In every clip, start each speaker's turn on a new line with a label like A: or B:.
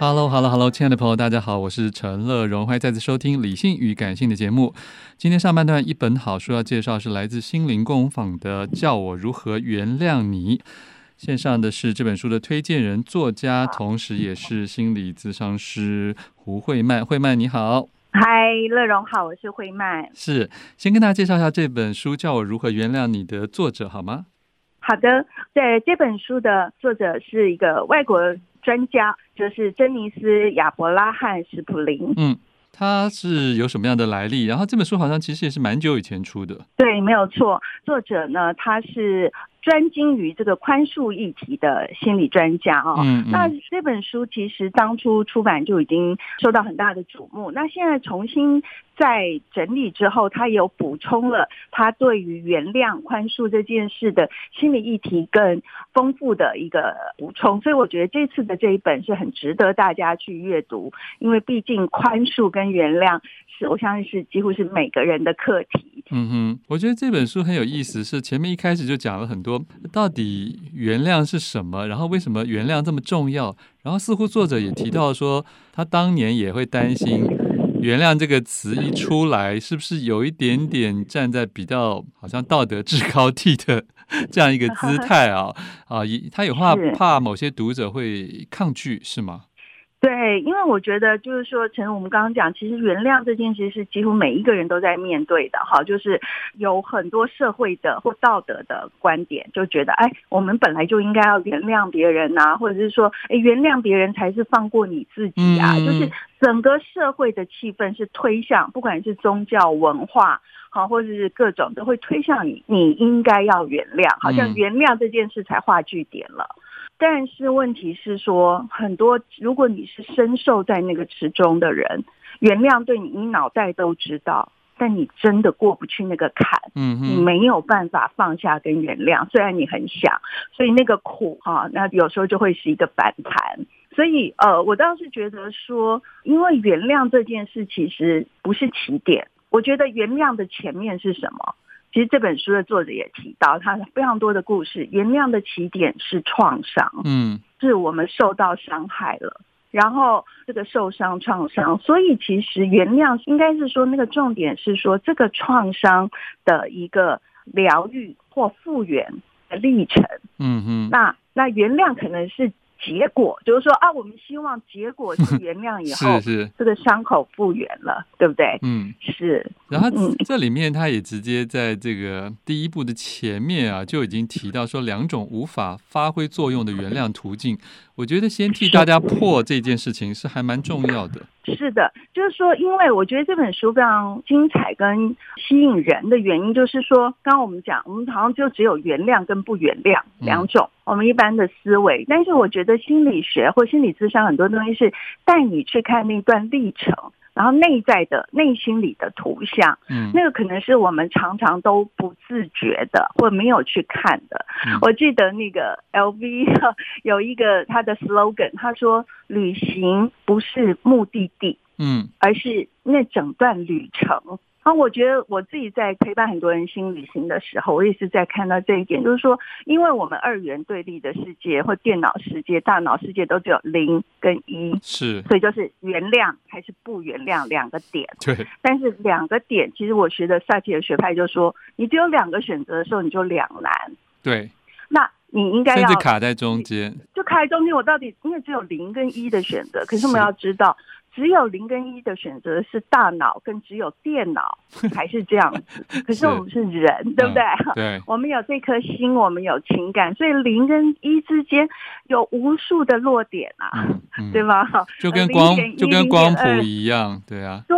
A: Hello，Hello，Hello，hello, hello, 亲爱的朋友，大家好，我是陈乐荣，欢迎再次收听《理性与感性》的节目。今天上半段一本好书要介绍，是来自心灵工坊的《叫我如何原谅你》。线上的是这本书的推荐人、作家，同时也是心理咨商师胡慧曼。慧曼你好，
B: 嗨，乐荣好，我是慧曼。
A: 是，先跟大家介绍一下这本书《叫我如何原谅你》的作者好吗？
B: 好的，在这本书的作者是一个外国专家。就是珍妮斯·亚伯拉罕·史普林。
A: 嗯，他是有什么样的来历？然后这本书好像其实也是蛮久以前出的。
B: 对，没有错。作者呢，他是专精于这个宽恕议题的心理专家啊、哦。嗯，嗯。那这本书其实当初出版就已经受到很大的瞩目。那现在重新。在整理之后，他有补充了他对于原谅、宽恕这件事的心理议题更丰富的一个补充，所以我觉得这次的这一本是很值得大家去阅读，因为毕竟宽恕跟原谅是我相信是几乎是每个人的课题。
A: 嗯哼，我觉得这本书很有意思，是前面一开始就讲了很多到底原谅是什么，然后为什么原谅这么重要，然后似乎作者也提到说他当年也会担心。原谅这个词一出来，是不是有一点点站在比较好像道德制高地的这样一个姿态啊？啊，他有话怕某些读者会抗拒，是吗？
B: 对，因为我觉得就是说，陈我们刚刚讲，其实原谅这件事是几乎每一个人都在面对的，哈，就是有很多社会的或道德的观点，就觉得，哎，我们本来就应该要原谅别人呐，或者是说，哎，原谅别人才是放过你自己啊，嗯、就是整个社会的气氛是推向，不管是宗教文化，好，或者是各种都会推向你，你应该要原谅，好像原谅这件事才画句点了。但是问题是说，很多如果你是深受在那个池中的人，原谅对你，你脑袋都知道，但你真的过不去那个坎，嗯，你没有办法放下跟原谅，虽然你很想，所以那个苦哈，那有时候就会是一个反弹。所以呃，我倒是觉得说，因为原谅这件事其实不是起点，我觉得原谅的前面是什么？其实这本书的作者也提到，他非常多的故事。原谅的起点是创伤，嗯，是我们受到伤害了，然后这个受伤创伤，所以其实原谅应该是说那个重点是说这个创伤的一个疗愈或复原的历程，嗯嗯，那那原谅可能是。结果就是说啊，我们希望结果是原谅以后，是是这个伤口复原了，对不对？嗯，是。
A: 然后这里面他也直接在这个第一步的前面啊，就已经提到说两种无法发挥作用的原谅途径。我觉得先替大家破这件事情是还蛮重要的。
B: 是的，就是说，因为我觉得这本书非常精彩跟吸引人的原因，就是说，刚刚我们讲，我们好像就只有原谅跟不原谅两种，我们一般的思维。但是我觉得心理学或心理咨商很多东西是带你去看那段历程。然后内在的内心里的图像，嗯，那个可能是我们常常都不自觉的，或没有去看的。嗯、我记得那个 LV 有一个他的 slogan，他说：“旅行不是目的地，嗯，而是那整段旅程。”好，我觉得我自己在陪伴很多人心旅行的时候，我也是在看到这一点，就是说，因为我们二元对立的世界或电脑世界、大脑世界都只有零跟一，
A: 是，
B: 所以就是原谅还是不原谅两个点。
A: 对，
B: 但是两个点，其实我学的萨提尔学派就说，你只有两个选择的时候，你就两难。
A: 对，
B: 那你应该要
A: 甚至卡在中间，
B: 就卡在中间。我到底因为只有零跟一的选择，可是我们要知道。只有零跟一的选择是大脑，跟只有电脑 还是这样子。可是我们是人，是对不对？
A: 嗯、对，
B: 我们有这颗心，我们有情感，所以零跟一之间有无数的落点啊，嗯嗯、对吗？
A: 就跟光就跟光谱一样，对啊。
B: 对，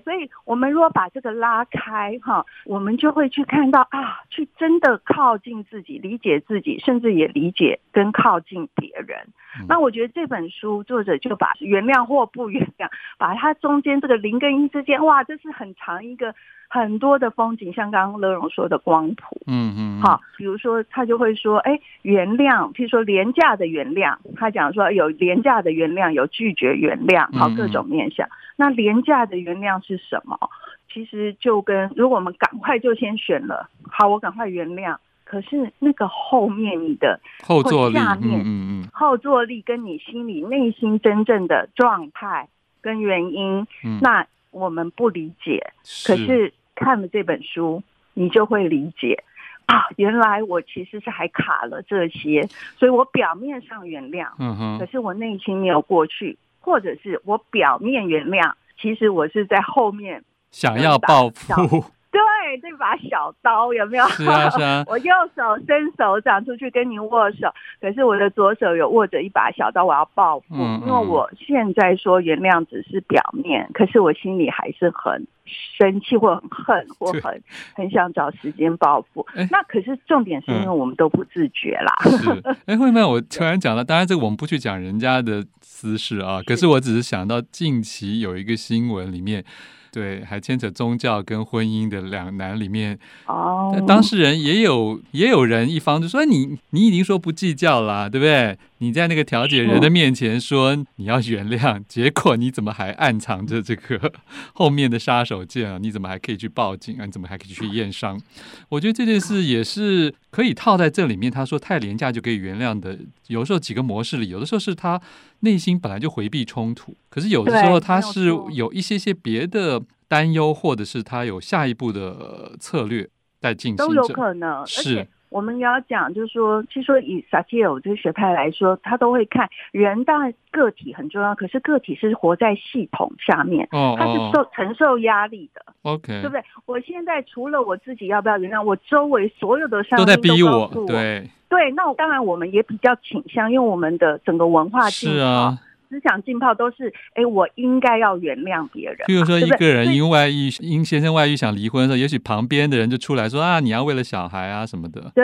B: 所以我们如果把这个拉开哈，我们就会去看到啊，去真的靠近自己，理解自己，甚至也理解跟靠近别人。嗯、那我觉得这本书作者就把原谅或不原谅，把它中间这个零跟一之间，哇，这是很长一个很多的风景，像刚刚乐融说的光谱，
A: 嗯嗯，
B: 好，比如说他就会说，哎，原谅，譬如说廉价的原谅，他讲说有廉价的原谅，有拒绝原谅，好，各种面向。嗯、那廉价的原谅是什么？其实就跟如果我们赶快就先选了，好，我赶快原谅。可是那个后面你的
A: 后坐力，
B: 下面
A: 嗯嗯
B: 后坐力跟你心里内心真正的状态跟原因，
A: 嗯、
B: 那我们不理解。
A: 是。
B: 可是看了这本书，你就会理解。啊，原来我其实是还卡了这些，所以我表面上原谅，
A: 嗯哼，
B: 可是我内心没有过去，或者是我表面原谅，其实我是在后面
A: 想要报复。
B: 对，这把小刀有没有？
A: 是啊，是啊。
B: 我右手伸手掌出去跟您握手，可是我的左手有握着一把小刀，我要报复。
A: 嗯嗯。
B: 因为我现在说原谅只是表面，可是我心里还是很生气，或很恨，或很很想找时间报复。
A: 诶
B: 那可是重点是因为我们都不自觉啦。
A: 嗯、是，哎，慧曼，我突然讲了，当然这个我们不去讲人家的私事啊，可是我只是想到近期有一个新闻里面。对，还牵扯宗教跟婚姻的两难里面，
B: 哦，
A: 当事人也有也有人一方就说你你已经说不计较了，对不对？你在那个调解人的面前说你要原谅，结果你怎么还暗藏着这个后面的杀手锏啊？你怎么还可以去报警啊？你怎么还可以去验伤？我觉得这件事也是可以套在这里面。他说太廉价就可以原谅的，有时候几个模式里，有的时候是他内心本来就回避冲突，可是有的时候他是有一些些别的担忧，或者是他有下一步的策略在进行，
B: 都有可能
A: 是。
B: 我们要讲，就是说，其实说以萨提尔这个学派来说，他都会看人，当然个体很重要，可是个体是活在系统下面，
A: 哦，
B: 他是受承受压力的
A: ，OK，
B: 对不对？我现在除了我自己要不要原谅，我周围所有的上
A: 都在逼，我对
B: 对，那我当然我们也比较倾向，因为我们的整个文化
A: 是啊。
B: 思想浸泡都是，哎，我应该要原谅别人。
A: 譬如说，一个人因外遇，因先生外遇想离婚的时候，也许旁边的人就出来说啊，你要为了小孩啊什么的。
B: 对，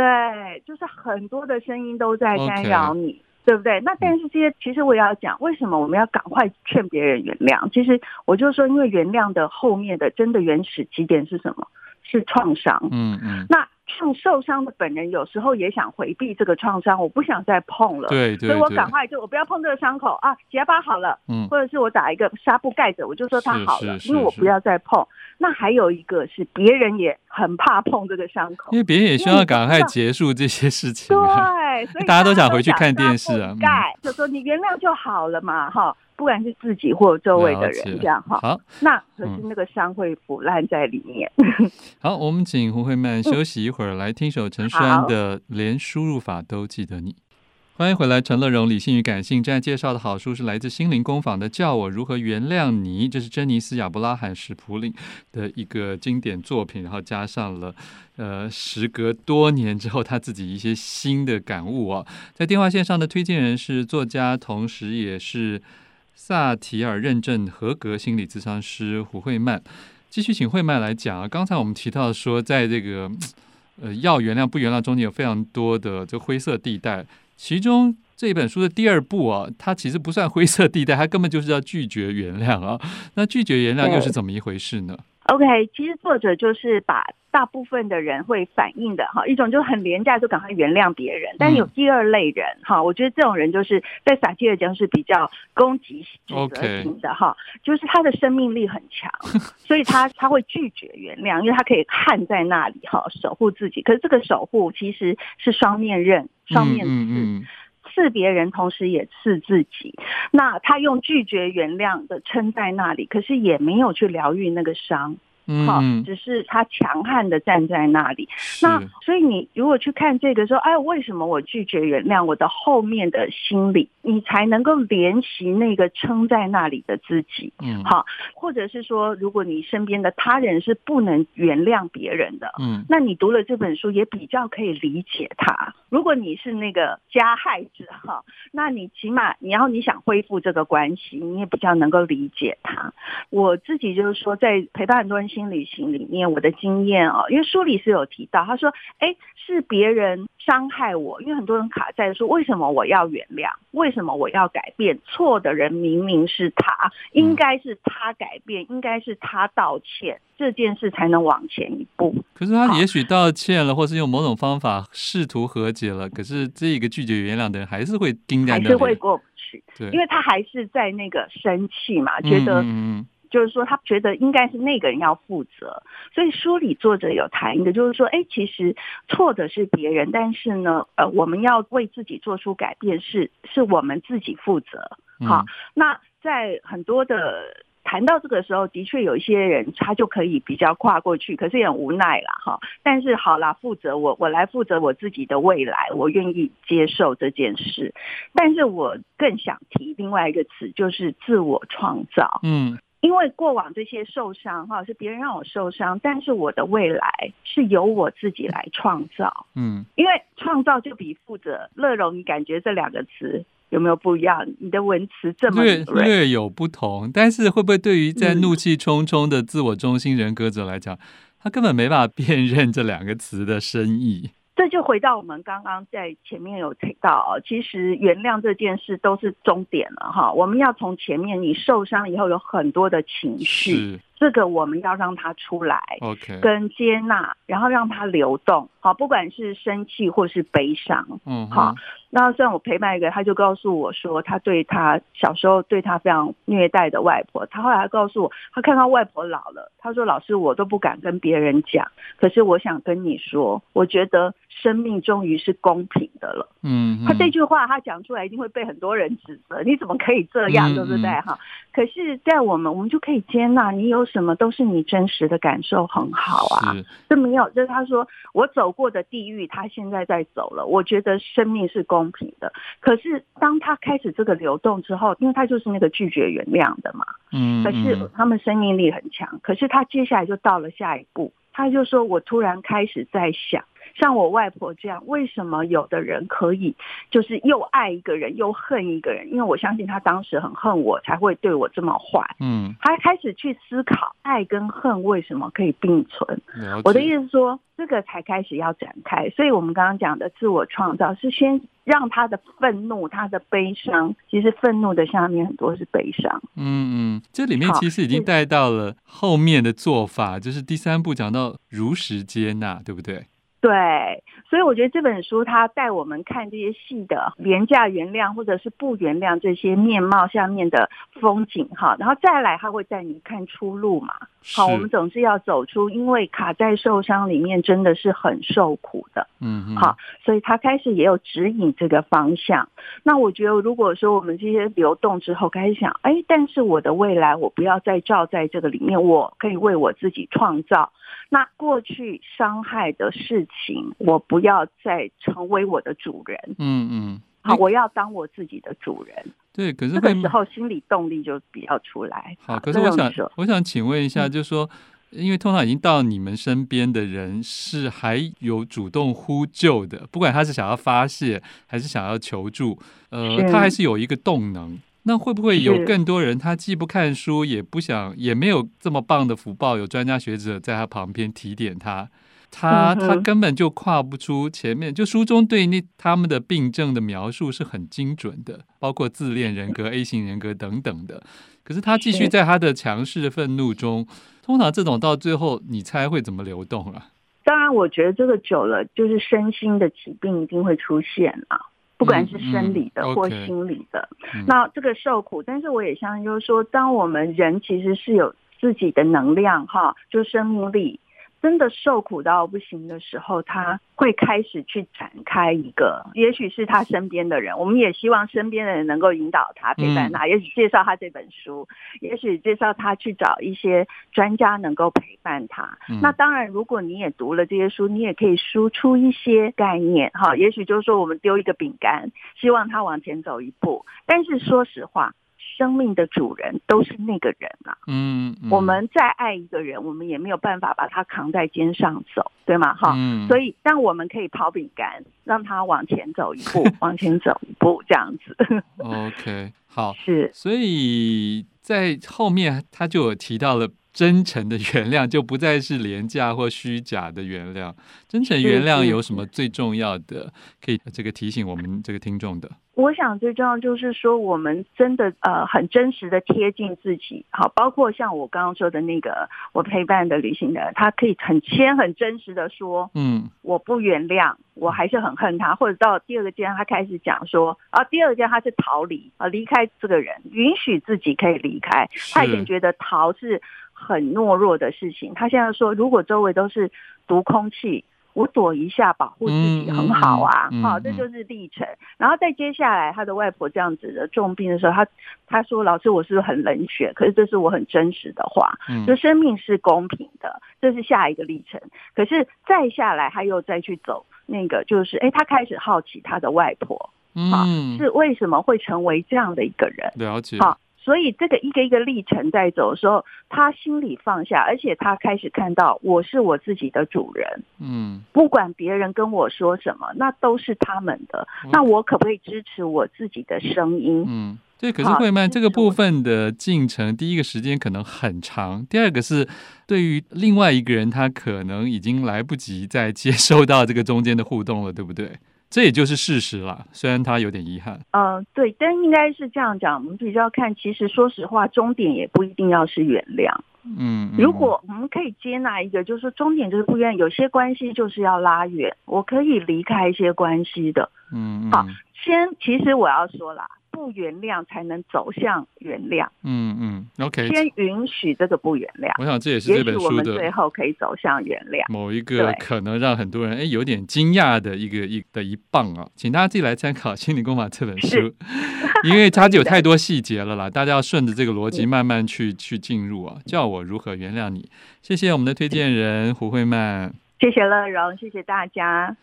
B: 就是很多的声音都在干扰你，Okay. 对不对？那但是这些，其实我也要讲，为什么我们要赶快劝别人原谅？其实我就说，因为原谅的后面的真的原始起点是什么？是创伤。
A: 嗯嗯。
B: 那。受受伤的本人有时候也想回避这个创伤，我不想再碰了，
A: 对，对，对，
B: 所以我赶快就我不要碰这个伤口啊，结疤好了，
A: 嗯，
B: 或者是我打一个纱布盖着，我就说它好了，因为我不要再碰。那还有一个是别人也很怕碰这个伤口，
A: 因为别人也希望赶快结束这些事情，
B: 对，所以
A: 大家都想回去看电视啊，
B: 盖就说你原谅就好了嘛，哈。不管是自己或周围的人，这样哈。
A: 好，
B: 那可是那个伤会腐烂在里面。
A: 好，我们请胡慧曼 休息一会儿，来听首陈珊的《连输入法都记得你》。欢迎回来，陈乐荣，理性与感性。正在介绍的好书是来自心灵工坊的《叫我如何原谅你》，这是珍妮斯·亚伯拉罕·史普林的一个经典作品，然后加上了呃，时隔多年之后他自己一些新的感悟啊。在电话线上的推荐人是作家，同时也是。萨提尔认证合格心理咨商师胡慧曼，继续请慧曼来讲啊。刚才我们提到说，在这个呃要原谅不原谅中间有非常多的这灰色地带，其中这本书的第二步啊，它其实不算灰色地带，它根本就是要拒绝原谅啊。那拒绝原谅又是怎么一回事呢
B: ？OK，其实作者就是把大部分的人会反应的哈，一种就很廉价，就赶快原谅别人。但有第二类人哈，我觉得这种人就是在撒切尔讲是比较攻击指责性的哈.就是他的生命力很强，所以他他会拒绝原谅，因为他可以焊在那里哈，守护自己。可是这个守护其实是双面刃、双面刺，嗯嗯嗯刺别人，同时也刺自己。那他用拒绝原谅的撑在那里，可是也没有去疗愈那个伤。好，只是他强悍的站在那里。那所以你如果去看这个说，哎，为什么我拒绝原谅？我的后面的心理，你才能够联系那个撑在那里的自己。嗯，好，或者是说，如果你身边的他人是不能原谅别人的，嗯，那你读了这本书也比较可以理解他。如果你是那个加害者，哈，那你起码你要你想恢复这个关系，你也比较能够理解他。我自己就是说，在陪伴很多人。心旅行里面，我的经验哦，因为书里是有提到，他说：“哎，是别人伤害我，因为很多人卡在说，为什么我要原谅？为什么我要改变？错的人明明是他，应该是他改变，应该是他道歉，这件事才能往前一步。
A: 可是他也许道歉了，或是用某种方法试图和解了，可是这个拒绝原谅的人还是会盯在那里，
B: 还是会过不去，对，因为他还是在那个生气嘛，觉得。”嗯就是说，他觉得应该是那个人要负责，所以书里作者有谈一个，就是说，哎，其实错的是别人，但是呢，呃，我们要为自己做出改变，是是我们自己负责。好，那在很多的谈到这个时候，的确有一些人他就可以比较跨过去，可是也很无奈啦，哈。但是好啦，负责我，我来负责我自己的未来，我愿意接受这件事。但是我更想提另外一个词，就是自我创造。嗯。因为过往这些受伤哈，是别人让我受伤，但是我的未来是由我自己来创造。嗯，因为创造就比负责。乐融，你感觉这两个词有没有不一样？你的文词这么
A: 略略有不同，但是会不会对于在怒气冲冲的自我中心人格者来讲，嗯、他根本没办法辨认这两个词的深意？
B: 这就回到我们刚刚在前面有提到，其实原谅这件事都是终点了哈。我们要从前面你受伤以后有很多的情绪。这个我们要让它出来，OK，跟接纳，然后让它流动，好，不管是生气或是悲伤，嗯，好。那虽然我陪伴一个，他就告诉我说，他对他小时候对他非常虐待的外婆，他后来还告诉我，他看到外婆老了，他说：“老师，我都不敢跟别人讲，可是我想跟你说，我觉得生命终于是公平的了。”嗯，他这句话他讲出来一定会被很多人指责，你怎么可以这样，对不对？哈，可是，在我们我们就可以接纳你有。什么都是你真实的感受很好啊，这没有，就是他说我走过的地狱，他现在在走了。我觉得生命是公平的，可是当他开始这个流动之后，因为他就是那个拒绝原谅的嘛，嗯，可是他们生命力很强，可是他接下来就到了下一步，他就说我突然开始在想。像我外婆这样，为什么有的人可以，就是又爱一个人又恨一个人？因为我相信他当时很恨我，才会对我这么坏。嗯，他开始去思考爱跟恨为什么可以并存。我的意思是说，这个才开始要展开。所以我们刚刚讲的自我创造，是先让他的愤怒、他的悲伤，其实愤怒的下面很多是悲伤。
A: 嗯嗯，这里面其实已经带到了后面的做法，就是第三步讲到如实接纳，对不对？
B: 对，所以我觉得这本书它带我们看这些戏的廉价原谅或者是不原谅这些面貌下面的风景哈，然后再来它会带你看出路嘛。好，我们总是要走出，因为卡在受伤里面真的是很受苦的。嗯，好，所以他开始也有指引这个方向。那我觉得如果说我们这些流动之后开始想，哎，但是我的未来我不要再照在这个里面，我可以为我自己创造。那过去伤害的事情，我不要再成为我的主人。嗯嗯，好，我要当我自己的主人。
A: 对，可是
B: 这个时候心理动力就比较出来。
A: 好，可是我想，我想请问一下，就是说，因为通常已经到你们身边的人是还有主动呼救的，不管他是想要发泄还是想要求助，呃，他还是有一个动能。那会不会有更多人，他既不看书，也不想，也没有这么棒的福报，有专家学者在他旁边提点他，他他根本就跨不出前面。就书中对那他们的病症的描述是很精准的，包括自恋人格、A 型人格等等的。可是他继续在他的强势的愤怒中，通常这种到最后，你猜会怎么流动啊？
B: 当然，我觉得这个久了，就是身心的疾病一定会出现啊，不管是生理的或心理的。
A: 嗯嗯 okay，
B: 那这个受苦，但是我也相信，就是说，当我们人其实是有自己的能量哈，就生命力。真的受苦到不行的时候，他会开始去展开一个，也许是他身边的人，我们也希望身边的人能够引导他、陪伴他，也许介绍他这本书，也许介绍他去找一些专家能够陪伴他。那当然，如果你也读了这些书，你也可以输出一些概念，哈，也许就是说我们丢一个饼干，希望他往前走一步。但是说实话。生命的主人都是那个人啊，
A: 嗯，嗯，
B: 我们再爱一个人，我们也没有办法把他扛在肩上走，对吗？哈、嗯，所以但我们可以抛饼干，让他往前走一步，往前走一步，这样子。
A: OK，好，
B: 是，
A: 所以在后面他就有提到了。真诚的原谅就不再是廉价或虚假的原谅。真诚原谅有什么最重要的？可以这个提醒我们这个听众的。
B: 我想最重要就是说，我们真的呃很真实的贴近自己。好，包括像我刚刚说的那个我陪伴的旅行的，他可以很谦很真实的说，嗯，我不原谅，我还是很恨他。或者到第二个阶段，他开始讲说，啊，第二个阶段他是逃离啊，离开这个人，允许自己可以离开。他已经觉得逃是。很懦弱的事情。他现在说，如果周围都是毒空气，我躲一下，保护自己很好啊。好、嗯嗯哦，这就是历程。然后再接下来，他的外婆这样子的重病的时候，他他说：“老师，我是不是很冷血？可是这是我很真实的话。嗯、就生命是公平的，这是下一个历程。可是再下来，他又再去走那个，就是哎，他开始好奇他的外婆，啊、哦，是为什么会成为这样的一个人？
A: 了解。
B: 所以这个一个一个历程在走的时候，他心里放下，而且他开始看到我是我自己的主人。嗯，不管别人跟我说什么，那都是他们的。那我可不可以支持我自己的声音？
A: 嗯，对。可是慧曼这个部分的进程，第一个时间可能很长，第二个是对于另外一个人，他可能已经来不及再接收到这个中间的互动了，对不对？这也就是事实啦，虽然他有点遗憾。
B: 嗯、呃，对，但应该是这样讲。我们比较看，其实说实话，终点也不一定要是原谅。嗯，如果我们可以接纳一个，就是说终点就是不愿意，有些关系就是要拉远，我可以离开一些关系的。嗯，好，先，其实我要说啦。不原谅才能走向原谅。嗯嗯
A: ，OK。
B: 先允许这个不原谅。
A: 我想这也是这本书的。
B: 我们最后可以走向原谅。
A: 某一个可能让很多人哎有点惊讶的一个一的一棒啊，请大家自己来参考《心理工法》这本书，因为它就有太多细节了啦，大家要顺着这个逻辑慢慢去去进入啊。叫我如何原谅你？谢谢我们的推荐人胡慧曼。
B: 谢谢乐荣，谢谢大家。